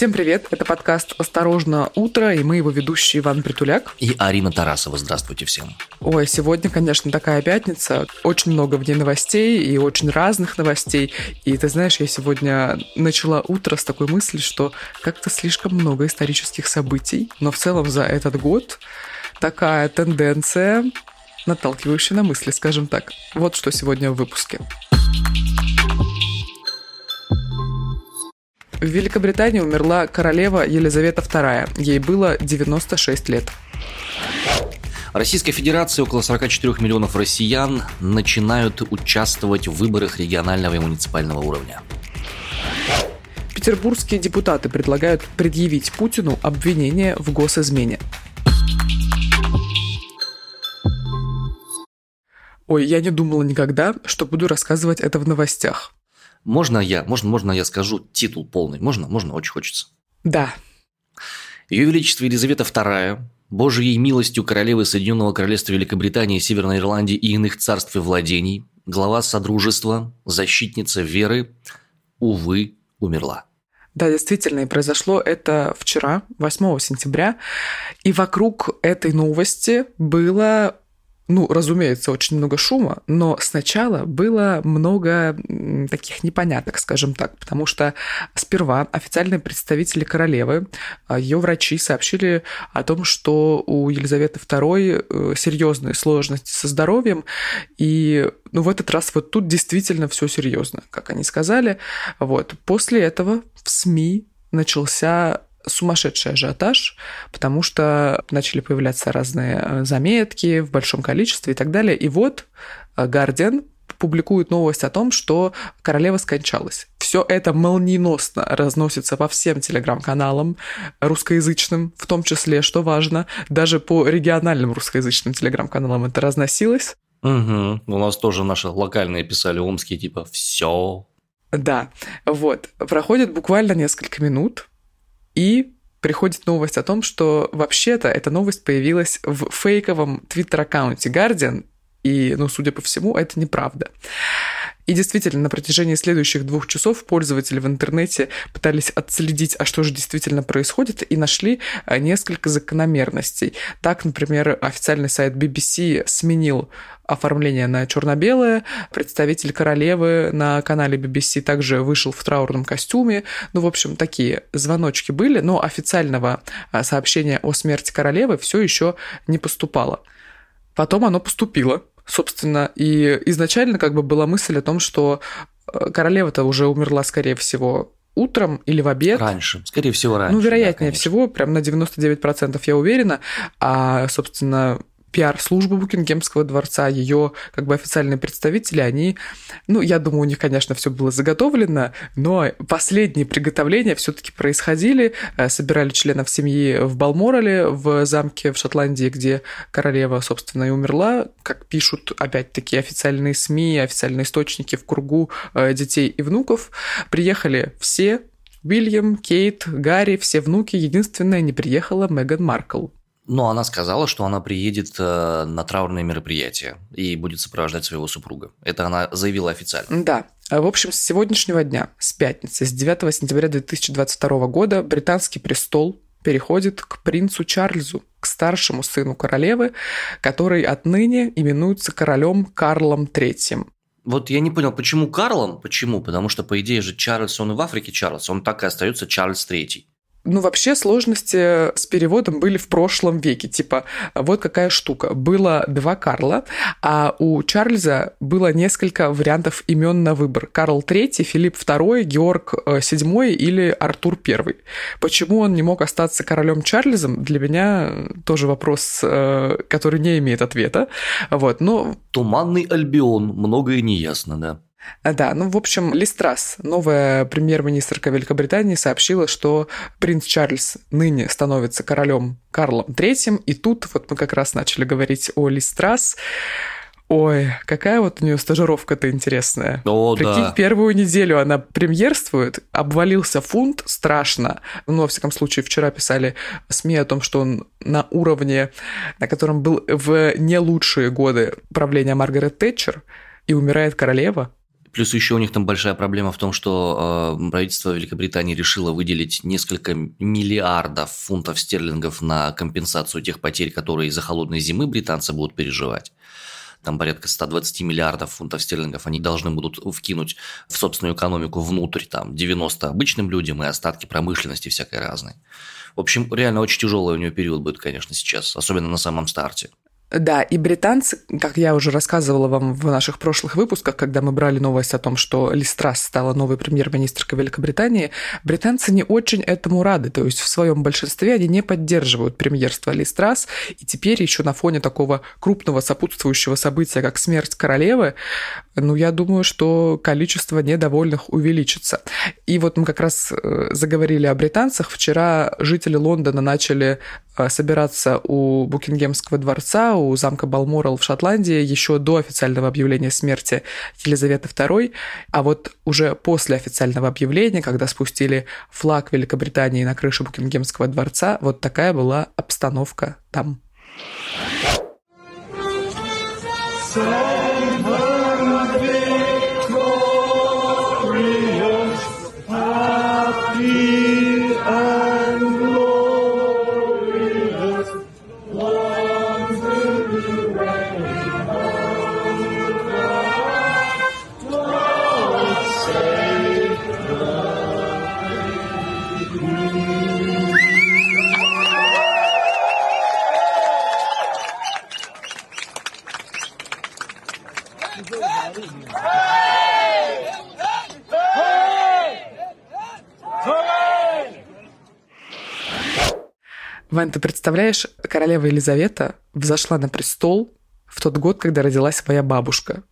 Всем привет, это подкаст «Осторожно, утро», и мы его ведущие Иван Притуляк. И Арина Тарасова. Здравствуйте всем. Ой, сегодня, конечно, такая пятница. Очень много в ней новостей и очень разных новостей. И ты знаешь, я сегодня начала утро с такой мысли, что как-то слишком много исторических событий. Но в целом за этот год такая тенденция, наталкивающая на мысли, скажем так. Вот что сегодня в выпуске. В Великобритании умерла королева Елизавета II. Ей было 96 лет. Российская Федерация, около 44 миллионов россиян начинают участвовать в выборах регионального и муниципального уровня. Петербургские депутаты предлагают предъявить Путину обвинение в госизмене. Ой, я не думала никогда, что буду рассказывать это в новостях. Можно я, можно, можно я скажу титул полный? Можно, можно, очень хочется. Да. Ее Величество Елизавета II, Божьей милостью королевы Соединенного Королевства Великобритании, Северной Ирландии и иных царств и владений, глава Содружества, защитница веры, увы, умерла. Да, действительно, и произошло это вчера, 8 сентября. И вокруг этой новости было ну, разумеется, очень много шума, но сначала было много таких непоняток, скажем так, потому что сперва официальные представители королевы, а, ее врачи сообщили о том, что у Елизаветы II э, серьезные сложности со здоровьем, и ну, в этот раз вот тут действительно все серьезно, как они сказали. Вот. После этого в СМИ начался сумасшедший ажиотаж, потому что начали появляться разные э, заметки в большом количестве и так далее. И вот Гардиан публикует новость о том, что королева скончалась. Все это молниеносно разносится по всем телеграм-каналам русскоязычным, в том числе, что важно, даже по региональным русскоязычным телеграм-каналам это разносилось. Угу. У нас тоже наши локальные писали омские, типа «все». Да, вот. Проходит буквально несколько минут, и приходит новость о том, что вообще-то эта новость появилась в фейковом твиттер-аккаунте Guardian, и, ну, судя по всему, это неправда. И действительно, на протяжении следующих двух часов пользователи в интернете пытались отследить, а что же действительно происходит, и нашли э, несколько закономерностей. Так, например, официальный сайт BBC сменил оформление на черно-белое. Представитель королевы на канале BBC также вышел в траурном костюме. Ну, в общем, такие звоночки были, но официального э, сообщения о смерти королевы все еще не поступало. Потом оно поступило, собственно, и изначально как бы была мысль о том, что э, королева-то уже умерла, скорее всего, утром или в обед. Раньше, скорее всего, раньше. Ну, вероятнее да, всего, прям на 99% я уверена. А, собственно, пиар-служба Букингемского дворца, ее как бы официальные представители, они, ну, я думаю, у них, конечно, все было заготовлено, но последние приготовления все-таки происходили, э, собирали членов семьи в Балморале, в замке в Шотландии, где королева, собственно, и умерла, как пишут, опять-таки, официальные СМИ, официальные источники в кругу э, детей и внуков. Приехали все, Уильям, Кейт, Гарри, все внуки. Единственное, не приехала Меган Маркл. Но она сказала, что она приедет э, на траурное мероприятие и будет сопровождать своего супруга. Это она заявила официально. Да. В общем, с сегодняшнего дня, с пятницы, с 9 сентября 2022 года, британский престол переходит к принцу Чарльзу, к старшему сыну королевы, который отныне именуется королем Карлом III. Вот я не понял, почему Карлом? Почему? Потому что, по идее же, Чарльз, он и в Африке Чарльз, он так и остается Чарльз III. Ну, вообще сложности с переводом были в прошлом веке. Типа, вот какая штука. Было два Карла, а у Чарльза было несколько вариантов имен на выбор. Карл III, Филипп II, Георг VII э, или Артур I. Почему он не мог остаться королем Чарльзом, для меня тоже вопрос, э, который не имеет ответа. Вот, но... Туманный Альбион, многое не ясно, да. Да, ну, в общем, Листрас, новая премьер-министрка Великобритании, сообщила, что принц Чарльз ныне становится королем Карлом III, и тут вот мы как раз начали говорить о Листрас. Ой, какая вот у нее стажировка-то интересная. О, Прикинь, да. первую неделю она премьерствует, обвалился фунт, страшно. Ну, во всяком случае, вчера писали СМИ о том, что он на уровне, на котором был в не лучшие годы правления Маргарет Тэтчер, и умирает королева, Плюс еще у них там большая проблема в том, что э, правительство Великобритании решило выделить несколько миллиардов фунтов стерлингов на компенсацию тех потерь, которые из-за холодной зимы британцы будут переживать там порядка 120 миллиардов фунтов стерлингов они должны будут вкинуть в собственную экономику внутрь, там 90 обычным людям и остатки промышленности всякой разной. В общем, реально очень тяжелый у нее период будет, конечно, сейчас, особенно на самом старте. Да, и британцы, как я уже рассказывала вам в наших прошлых выпусках, когда мы брали новость о том, что Листрас стала новой премьер-министркой Великобритании, британцы не очень этому рады. То есть в своем большинстве они не поддерживают премьерство Листрас. И теперь еще на фоне такого крупного сопутствующего события, как смерть королевы, ну, я думаю, что количество недовольных увеличится. И вот мы как раз э, заговорили о британцах. Вчера жители Лондона начали э, собираться у Букингемского дворца, у замка Балморал в Шотландии еще до официального объявления смерти Елизаветы II, а вот уже после официального объявления, когда спустили флаг Великобритании на крышу Букингемского дворца, вот такая была обстановка там. Ты представляешь, королева Елизавета взошла на престол в тот год, когда родилась моя бабушка.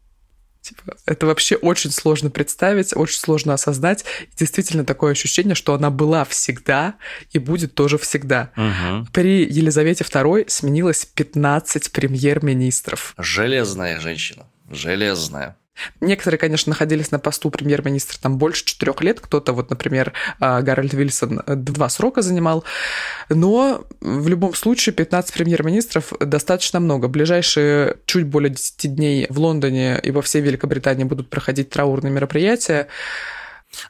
Типа, это вообще очень сложно представить, очень сложно осознать. И действительно такое ощущение, что она была всегда и будет тоже всегда. Угу. При Елизавете II сменилось 15 премьер-министров. Железная женщина. Железная. Некоторые, конечно, находились на посту премьер-министра там больше четырех лет. Кто-то, вот, например, а, Гарольд Вильсон э, два срока занимал. Но в любом случае 15 премьер-министров достаточно много. Ближайшие чуть более 10 дней в Лондоне и во всей Великобритании будут проходить траурные мероприятия.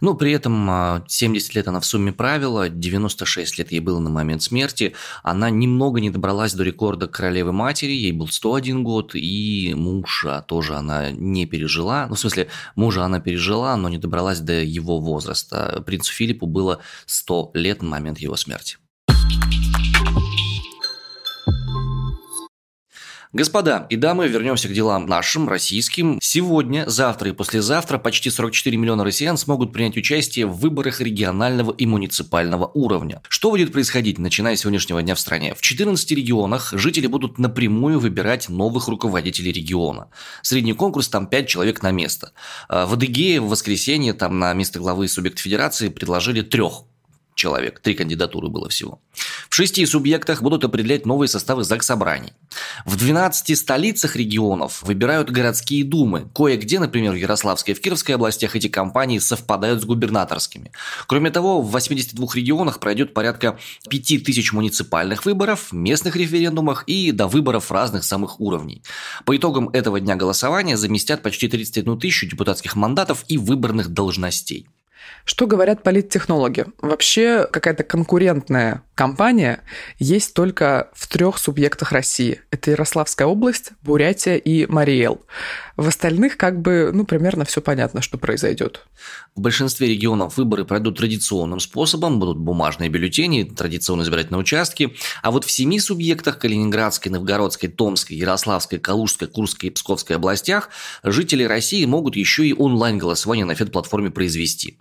Ну, при этом 70 а, лет она в сумме правила, 96 лет ей было на момент смерти. Она немного не добралась до рекорда королевы матери, ей был 101 год, и мужа тоже она не пережила. Ну, в смысле, мужа она пережила, но не добралась до его возраста. Принцу Филиппу было 100 лет на момент его смерти. Господа и дамы, вернемся к делам нашим, российским. Сегодня, завтра и послезавтра почти 44 миллиона россиян смогут принять участие в выборах регионального и муниципального уровня. Что будет происходить, начиная с сегодняшнего дня в стране? В 14 регионах жители будут напрямую выбирать новых руководителей региона. Средний конкурс там 5 человек на место. А в Адыгее в воскресенье там на место главы субъекта федерации предложили трех человек. Три кандидатуры было всего. В шести субъектах будут определять новые составы ЗАГС-собраний. В 12 столицах регионов выбирают городские думы. Кое-где, например, в Ярославской и в Кировской областях эти компании совпадают с губернаторскими. Кроме того, в 82 регионах пройдет порядка 5000 муниципальных выборов, местных референдумах и до выборов разных самых уровней. По итогам этого дня голосования заместят почти 31 тысячу депутатских мандатов и выборных должностей. Что говорят политтехнологи? Вообще какая-то конкурентная компания есть только в трех субъектах России. Это Ярославская область, Бурятия и Мариэл. В остальных как бы, ну, примерно все понятно, что произойдет. В большинстве регионов выборы пройдут традиционным способом, будут бумажные бюллетени, традиционно избирательные участки, а вот в семи субъектах Калининградской, Новгородской, Томской, Ярославской, Калужской, Курской и Псковской областях жители России могут еще и онлайн-голосование на фед-платформе произвести.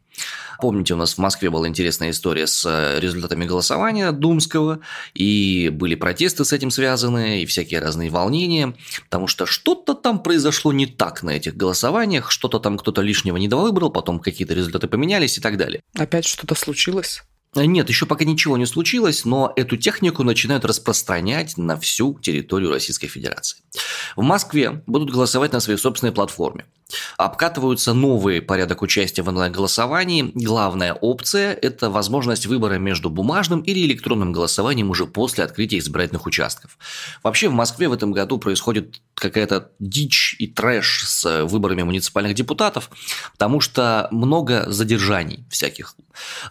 Помните, у нас в Москве была интересная история с э, результатами голосования Думского, и были протесты с этим связаны, и всякие разные волнения, потому что что-то там произошло не так на этих голосованиях, что-то там кто-то лишнего не выбрал, потом какие-то результаты поменялись и так далее. Опять что-то случилось? Э, нет, еще пока ничего не случилось, но эту технику начинают распространять на всю территорию Российской Федерации. В Москве будут голосовать на своей собственной платформе. Обкатываются новый порядок участия в онлайн-голосовании. Главная опция – это возможность выбора между бумажным или электронным голосованием уже после открытия избирательных участков. Вообще в Москве в этом году происходит какая-то дичь и трэш с выборами муниципальных депутатов, потому что много задержаний всяких.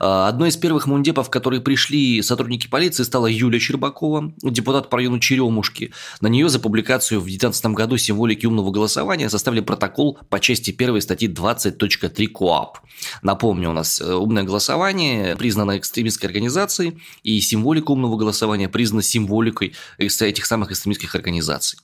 А, одной из первых мундепов, которые пришли сотрудники полиции, стала Юлия Щербакова, депутат по району Черемушки. На нее за публикацию в 2019 году символики умного голосования составили протокол по части 1 статьи 20.3 КОАП. Напомню, у нас э, умное голосование признано экстремистской организацией, и символика умного голосования признана символикой этих самых экстремистских организаций.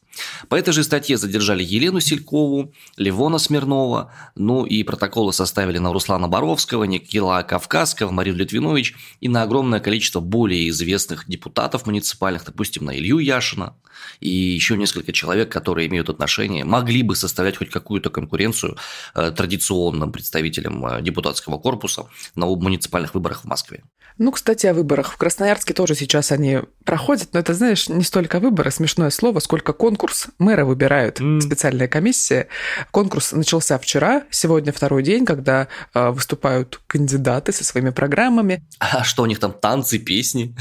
По этой же статье задержали Елену Селькову, Левона Смирнова, ну и протоколы составили на Руслана Боровского, Никила Кавказского, Марию Литвинович и на огромное количество более известных депутатов муниципальных, допустим, на Илью Яшина и еще несколько человек, которые имеют отношение, могли бы составлять хоть какую-то конкуренцию э, традиционным представителям э, депутатского корпуса на муниципальных выборах в Москве. Ну, кстати, о выборах. В Красноярске тоже сейчас они проходят, но это, знаешь, не столько выборы, смешное слово, сколько конкурс. Мэра выбирают, mm. специальная комиссия. Конкурс начался вчера, сегодня второй день, когда э, выступают кандидаты со своими программами. А что у них там, танцы, песни?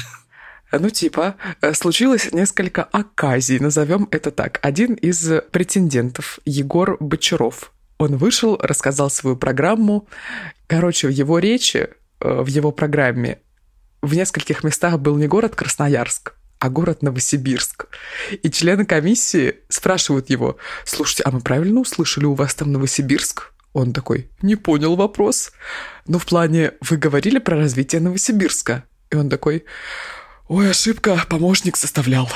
Ну, типа, э, случилось несколько оказий, назовем это так. Один из претендентов, Егор Бочаров, он вышел, рассказал свою программу. Короче, в его речи Э, в его программе в нескольких местах был не город Красноярск, а город Новосибирск. И члены комиссии спрашивают его, слушайте, а мы правильно услышали, у вас там Новосибирск? Он такой, не понял вопрос. Но в плане, вы говорили про развитие Новосибирска. И он такой, ой, ошибка, помощник составлял.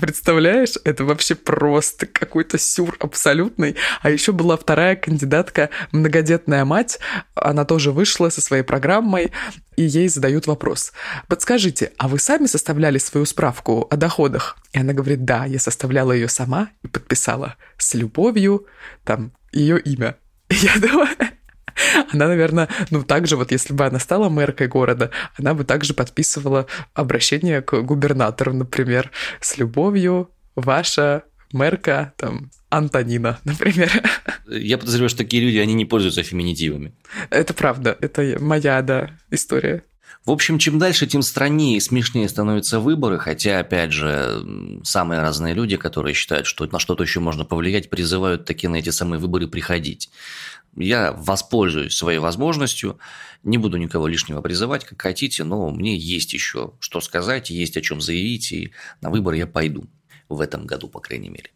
Представляешь, это вообще просто какой-то сюр абсолютный. А еще была вторая кандидатка, многодетная мать. Она тоже вышла со своей программой, и ей задают вопрос. Подскажите, а вы сами составляли свою справку о доходах? И она говорит, да, я составляла ее сама и подписала с любовью, там, ее имя. Я думаю, она, наверное, ну, также вот если бы она стала мэркой города, она бы также подписывала обращение к губернатору, например, с любовью, ваша мэрка, там, Антонина, например. Я подозреваю, что такие люди, они не пользуются феминитивами. Это правда, это моя, да, история. В общем, чем дальше, тем страннее и смешнее становятся выборы, хотя, опять же, самые разные люди, которые считают, что на что-то еще можно повлиять, призывают таки на эти самые выборы приходить. Я воспользуюсь своей возможностью, не буду никого лишнего призывать, как хотите, но мне есть еще что сказать, есть о чем заявить, и на выборы я пойду в этом году, по крайней мере.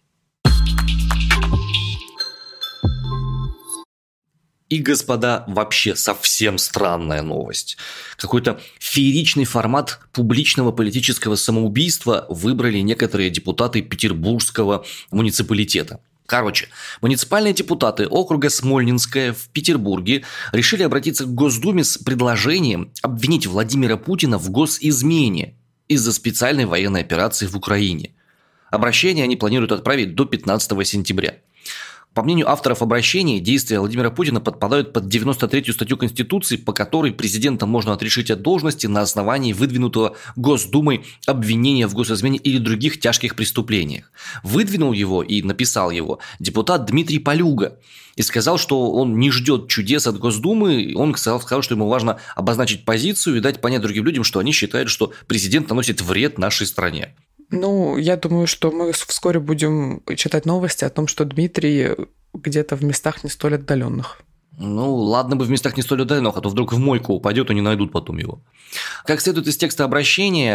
И, господа, вообще совсем странная новость. Какой-то фееричный формат публичного политического самоубийства выбрали некоторые депутаты Петербургского муниципалитета – Короче, муниципальные депутаты округа Смольнинская в Петербурге решили обратиться к Госдуме с предложением обвинить Владимира Путина в госизмене из-за специальной военной операции в Украине. Обращение они планируют отправить до 15 сентября – по мнению авторов обращения, действия Владимира Путина подпадают под 93-ю статью Конституции, по которой президента можно отрешить от должности на основании выдвинутого Госдумой обвинения в госизмене или других тяжких преступлениях. Выдвинул его и написал его депутат Дмитрий Полюга и сказал, что он не ждет чудес от Госдумы. Он сказал, сказал, что ему важно обозначить позицию и дать понять другим людям, что они считают, что президент наносит вред нашей стране. Ну, я думаю, что мы вскоре будем читать новости о том, что Дмитрий где-то в местах не столь отдаленных. Ну, ладно бы в местах не столь отдаленных, а то вдруг в мойку упадет и не найдут потом его. Как следует из текста обращения,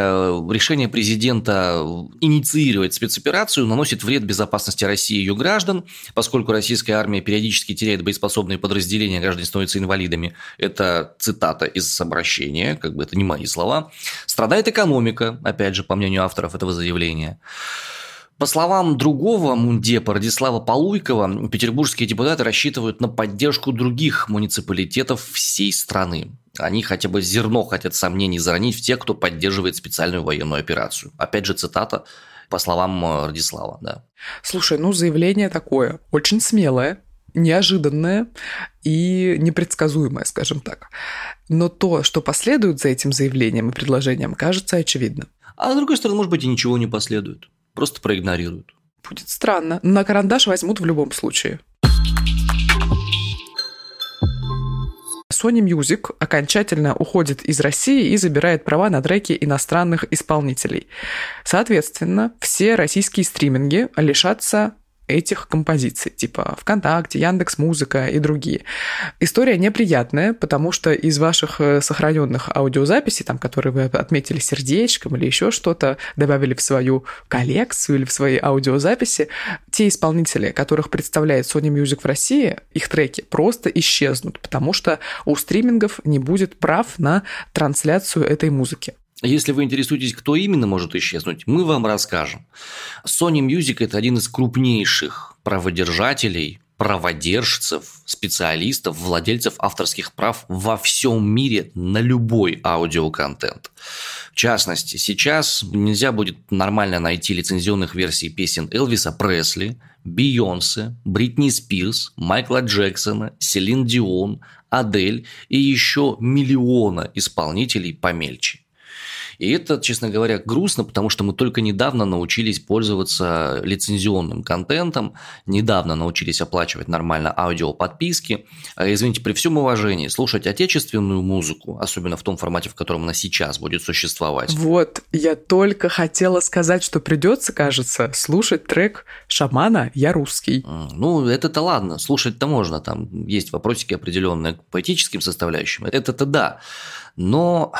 решение президента инициировать спецоперацию наносит вред безопасности России и ее граждан, поскольку российская армия периодически теряет боеспособные подразделения, граждане становятся инвалидами. Это цитата из обращения, как бы это не мои слова. Страдает экономика, опять же, по мнению авторов этого заявления. По словам другого мундепа Радислава Полуйкова, петербургские депутаты рассчитывают на поддержку других муниципалитетов всей страны. Они хотя бы зерно хотят сомнений заронить в тех, кто поддерживает специальную военную операцию. Опять же цитата по словам э, Радислава, да. Слушай, ну заявление такое, очень смелое, неожиданное и непредсказуемое, скажем так. Но то, что последует за этим заявлением и предложением, кажется очевидным. А с другой стороны, может быть, и ничего не последует просто проигнорируют. Будет странно. На карандаш возьмут в любом случае. Sony Music окончательно уходит из России и забирает права на треки иностранных исполнителей. Соответственно, все российские стриминги лишатся этих композиций, типа ВКонтакте, Яндекс Музыка и другие. История неприятная, потому что из ваших э, сохраненных аудиозаписей, там, которые вы отметили сердечком или еще что-то, добавили в свою коллекцию или в свои аудиозаписи, те исполнители, которых представляет Sony Music в России, их треки просто исчезнут, потому что у стримингов не будет прав на трансляцию этой музыки. Если вы интересуетесь, кто именно может исчезнуть, мы вам расскажем. Sony Music – это один из крупнейших праводержателей, праводержцев, специалистов, владельцев авторских прав во всем мире на любой аудиоконтент. В частности, сейчас нельзя будет нормально найти лицензионных версий песен Элвиса Пресли, Бейонсе, Бритни Спирс, Майкла Джексона, Селин Дион, Адель и еще миллиона исполнителей помельче. И это, честно говоря, грустно, потому что мы только недавно научились пользоваться лицензионным контентом, недавно научились оплачивать нормально аудиоподписки. А, извините, при всем уважении, слушать отечественную музыку, особенно в том формате, в котором она сейчас будет существовать. Вот, я только хотела сказать, что придется, кажется, слушать трек «Шамана, я русский». Ну, это-то ладно, слушать-то можно, там есть вопросики определенные к поэтическим составляющим, это-то да. Но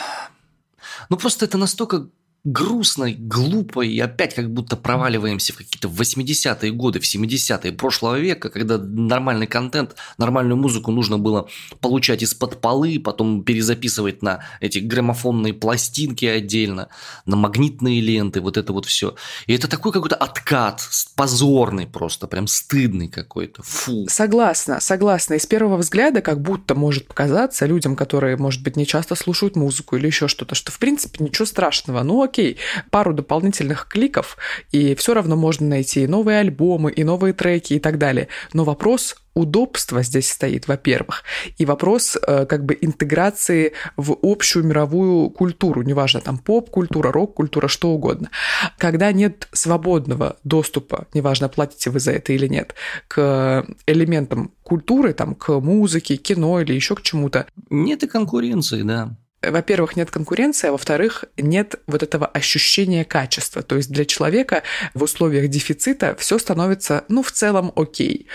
ну, просто это настолько грустно, глупо, и опять как будто проваливаемся в какие-то 80-е годы, в 70-е прошлого века, когда нормальный контент, нормальную музыку нужно было получать из-под полы, потом перезаписывать на эти граммофонные пластинки отдельно, на магнитные ленты, вот это вот все. И это такой какой-то откат, позорный просто, прям стыдный какой-то, фу. Согласна, согласна. И с первого взгляда как будто может показаться людям, которые, может быть, не часто слушают музыку или еще что-то, что в принципе ничего страшного. Ну окей, окей, пару дополнительных кликов, и все равно можно найти и новые альбомы, и новые треки и так далее. Но вопрос удобства здесь стоит, во-первых, и вопрос э, как бы интеграции в общую мировую культуру, неважно, там поп-культура, рок-культура, что угодно. Когда нет свободного доступа, неважно, платите вы за это или нет, к элементам культуры, там, к музыке, кино или еще к чему-то. Нет и конкуренции, да во-первых, нет конкуренции, а во-вторых, нет вот этого ощущения качества. То есть для человека в условиях дефицита все становится, ну, в целом окей.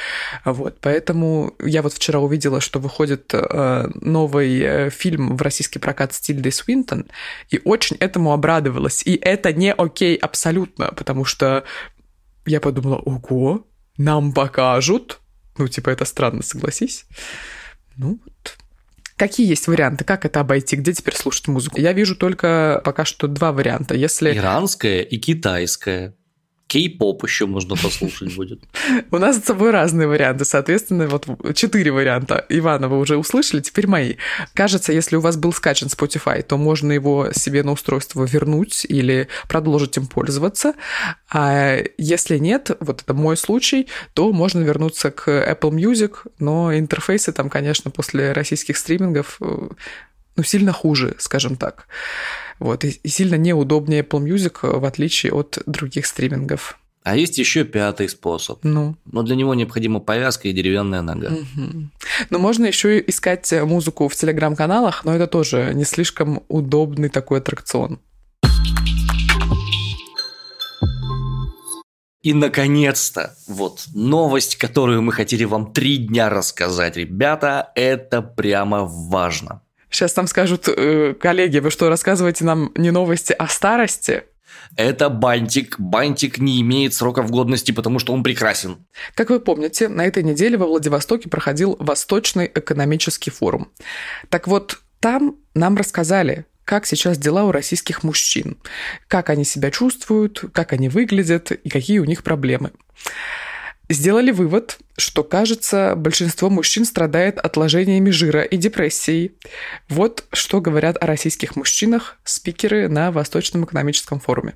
Вот, поэтому я вот вчера увидела, что выходит э, новый э, фильм в российский прокат с Тильдой Свинтон, и очень этому обрадовалась. И это не окей абсолютно, потому что я подумала, ого, нам покажут. Ну, типа, это странно, согласись. Ну, Какие есть варианты? Как это обойти? Где теперь слушать музыку? Я вижу только пока что два варианта. Если... Иранская и китайская. Кей-поп еще можно послушать будет. У нас с собой разные варианты. Соответственно, вот четыре варианта. Ивана вы уже услышали, теперь мои. Кажется, если у вас был скачан Spotify, то можно его себе на устройство вернуть или продолжить им пользоваться. А если нет, вот это мой случай, то можно вернуться к Apple Music, но интерфейсы там, конечно, после российских стримингов э, ну, сильно хуже, скажем так. Вот, и, сильно неудобнее Apple Music, в отличие от других стримингов. А есть еще пятый способ. Ну. Но для него необходима повязка и деревянная нога. Угу. Но можно еще искать музыку в телеграм-каналах, но это тоже не слишком удобный такой аттракцион. И, наконец-то, вот новость, которую мы хотели вам три дня рассказать. Ребята, это прямо важно. Сейчас там скажут, э, коллеги, вы что, рассказываете нам не новости о старости? Это бантик. Бантик не имеет сроков годности, потому что он прекрасен. Как вы помните, на этой неделе во Владивостоке проходил Восточный экономический форум. Так вот, там нам рассказали, как сейчас дела у российских мужчин, как они себя чувствуют, как они выглядят и какие у них проблемы сделали вывод, что, кажется, большинство мужчин страдает отложениями жира и депрессией. Вот что говорят о российских мужчинах спикеры на Восточном экономическом форуме.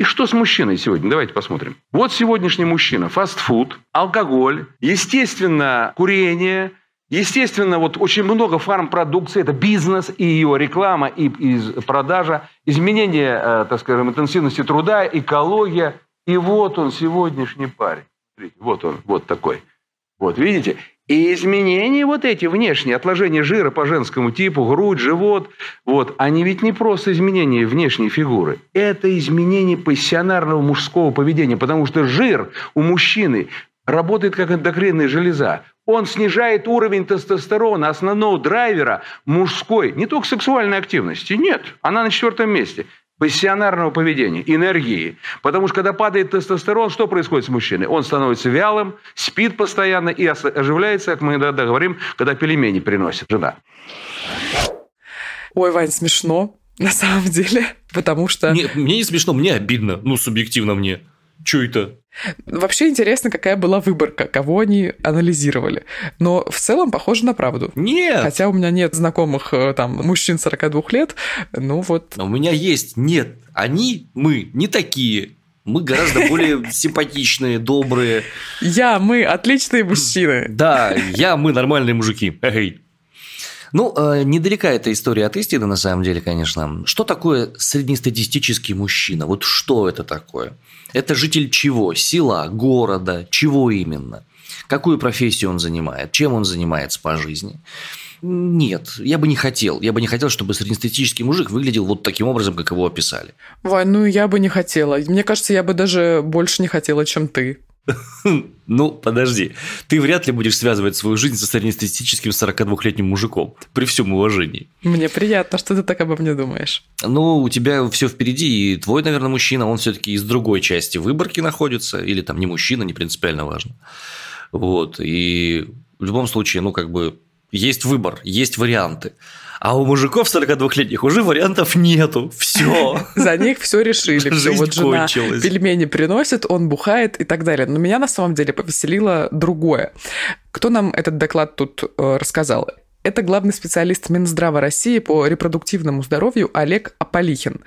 И что с мужчиной сегодня? Давайте посмотрим. Вот сегодняшний мужчина. Фастфуд, алкоголь, естественно, курение, естественно, вот очень много фармпродукции. Это бизнес и ее реклама, и, и продажа, изменение, э, так скажем, интенсивности труда, экология, и вот он, сегодняшний парень. Вот он, вот такой. Вот, видите? И изменения вот эти внешние, отложения жира по женскому типу, грудь, живот, вот, они ведь не просто изменения внешней фигуры. Это изменение пассионарного мужского поведения, потому что жир у мужчины работает как эндокринная железа. Он снижает уровень тестостерона, основного драйвера мужской, не только сексуальной активности. Нет, она на четвертом месте пассионарного поведения, энергии. Потому что когда падает тестостерон, что происходит с мужчиной? Он становится вялым, спит постоянно и оживляется, как мы иногда говорим, когда пельмени приносит жена. Ой, Вань, смешно, на самом деле, потому что... Не, мне не смешно, мне обидно, ну, субъективно мне. Че это? Вообще интересно, какая была выборка, кого они анализировали. Но в целом похоже на правду. Нет! Хотя у меня нет знакомых э, там мужчин 42 лет, ну вот... Но у меня есть, нет. Они, мы, не такие. Мы гораздо более симпатичные, добрые. Я, мы, отличные мужчины. Да, я, мы, нормальные мужики. Эй. Ну, э, недалека эта история от истины, на самом деле, конечно. Что такое среднестатистический мужчина? Вот что это такое? Это житель чего? Села, города, чего именно? Какую профессию он занимает? Чем он занимается по жизни? Нет, я бы не хотел. Я бы не хотел, чтобы среднестатистический мужик выглядел вот таким образом, как его описали. Вань, ну я бы не хотела. Мне кажется, я бы даже больше не хотела, чем ты. Ну, подожди. Ты вряд ли будешь связывать свою жизнь со среднестатистическим 42-летним мужиком. При всем уважении. Мне приятно, что ты так обо мне думаешь. Ну, у тебя все впереди, и твой, наверное, мужчина, он все-таки из другой части выборки находится. Или там не мужчина, не принципиально важно. Вот. И в любом случае, ну, как бы, есть выбор, есть варианты. А у мужиков 42-летних уже вариантов нету. Все. За них все решили. Все, вот жена кончилась. пельмени приносит, он бухает и так далее. Но меня на самом деле повеселило другое. Кто нам этот доклад тут э, рассказал? Это главный специалист Минздрава России по репродуктивному здоровью Олег Аполихин.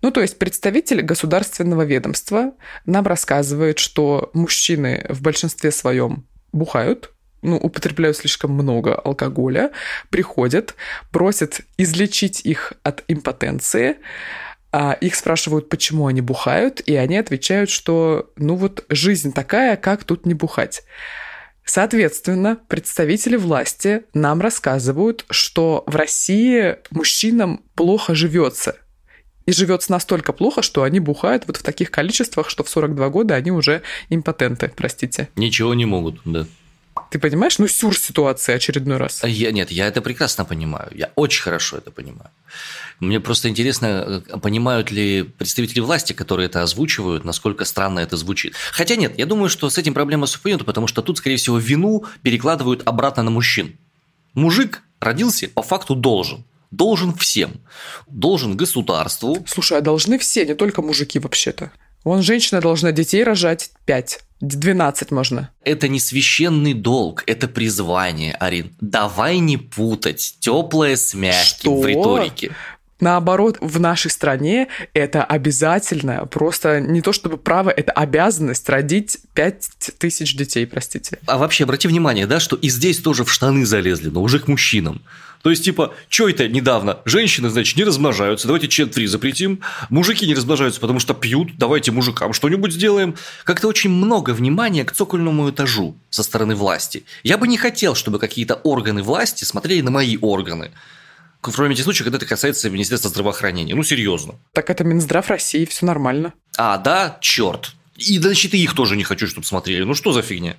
Ну, то есть представитель государственного ведомства нам рассказывает, что мужчины в большинстве своем бухают, ну, употребляют слишком много алкоголя, приходят, просят излечить их от импотенции, а их спрашивают, почему они бухают, и они отвечают, что, ну вот, жизнь такая, как тут не бухать. Соответственно, представители власти нам рассказывают, что в России мужчинам плохо живется. И живется настолько плохо, что они бухают вот в таких количествах, что в 42 года они уже импотенты, простите. Ничего не могут, да. Ты понимаешь? Ну, сюр ситуация очередной раз. Я, нет, я это прекрасно понимаю. Я очень хорошо это понимаю. Мне просто интересно, э, понимают ли представители власти, которые это озвучивают, насколько странно это звучит. Хотя нет, я думаю, что с этим проблема совпадет, потому что тут, скорее всего, вину перекладывают обратно на мужчин. Мужик родился по факту должен. Должен всем. Должен государству. Слушай, а должны все, не только мужики вообще-то. Вон женщина должна детей рожать пять. 12 можно. Это не священный долг, это призвание, Арин. Давай не путать теплое с мягким Что? в риторике. Наоборот, в нашей стране это обязательно, просто не то чтобы право, это обязанность родить 5 тысяч детей, простите. А вообще, обрати внимание, да, что и здесь тоже в штаны залезли, но уже к мужчинам. То есть, типа, что это недавно? Женщины, значит, не размножаются, давайте чен-фри запретим. Мужики не размножаются, потому что пьют, давайте мужикам что-нибудь сделаем. Как-то очень много внимания к цокольному этажу со стороны власти. Я бы не хотел, чтобы какие-то органы власти смотрели на мои органы. Кроме тех случаев, когда это касается Министерства здравоохранения. Ну, серьезно. Так это Минздрав России, все нормально. А, да? Черт. И, значит, и их тоже не хочу, чтобы смотрели. Ну, что за фигня?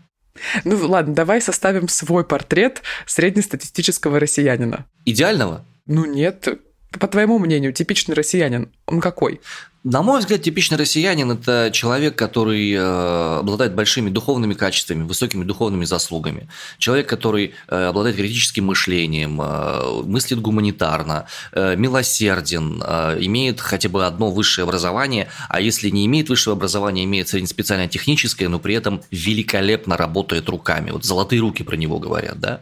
Ну ладно, давай составим свой портрет среднестатистического россиянина. Идеального? Ну нет. По твоему мнению, типичный россиянин, он какой? На мой взгляд, типичный россиянин – это человек, который э, обладает большими духовными качествами, высокими духовными заслугами. Человек, который э, обладает критическим мышлением, э, мыслит гуманитарно, милосерден, имеет хотя бы одно высшее образование, а если не имеет высшего образования, имеет среднеспециальное техническое, но при этом великолепно работает руками. Вот золотые руки про него говорят, да?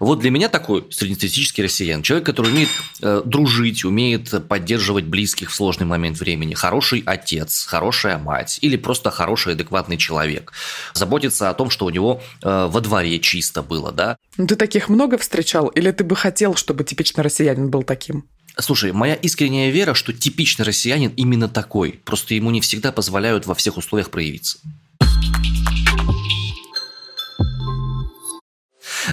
Вот для меня такой среднестатистический россиян. Человек, который умеет э, дружить, умеет поддерживать близких в сложный момент времени. Хороший отец, хорошая мать или просто хороший, адекватный человек. Заботится о том, что у него э, во дворе чисто было, да. Ты таких много встречал? Или ты бы хотел, чтобы типичный россиянин был таким? Слушай, моя искренняя вера, что типичный россиянин именно такой. Просто ему не всегда позволяют во всех условиях проявиться.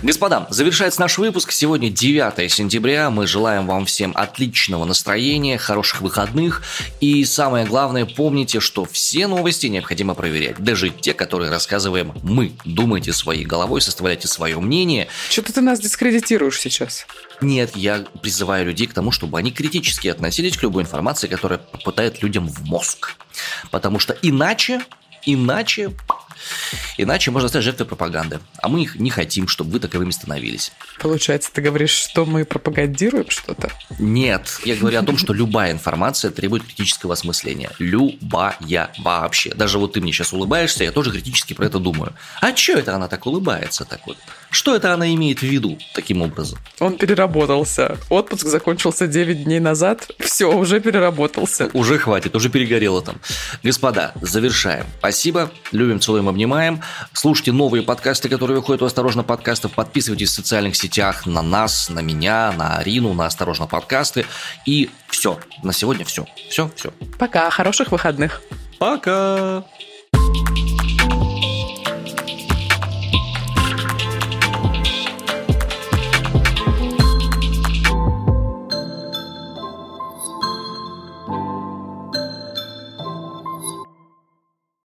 Господа, завершается наш выпуск. Сегодня 9 сентября. Мы желаем вам всем отличного настроения, хороших выходных. И самое главное, помните, что все новости необходимо проверять. Даже те, которые рассказываем мы. Думайте своей головой, составляйте свое мнение. Что-то ты нас дискредитируешь сейчас. Нет, я призываю людей к тому, чтобы они критически относились к любой информации, которая попадает людям в мозг. Потому что иначе, иначе Иначе можно стать жертвой пропаганды. А мы их не хотим, чтобы вы таковыми становились. Получается, ты говоришь, что мы пропагандируем что-то? Нет, я говорю о том, что любая информация требует критического осмысления. Любая вообще. Даже вот ты мне сейчас улыбаешься, я тоже критически про это думаю. А что это она так улыбается так вот? Что это она имеет в виду таким образом? Он переработался. Отпуск закончился 9 дней назад. Все, уже переработался. Уже хватит, уже перегорело там. Господа, завершаем. Спасибо. Любим, целуем, обнимаем. Слушайте новые подкасты, которые выходят у «Осторожно» подкастов. Подписывайтесь в социальных сетях на нас, на меня, на Арину, на «Осторожно» подкасты. И все. На сегодня все. Все, все. Пока. Хороших выходных. Пока.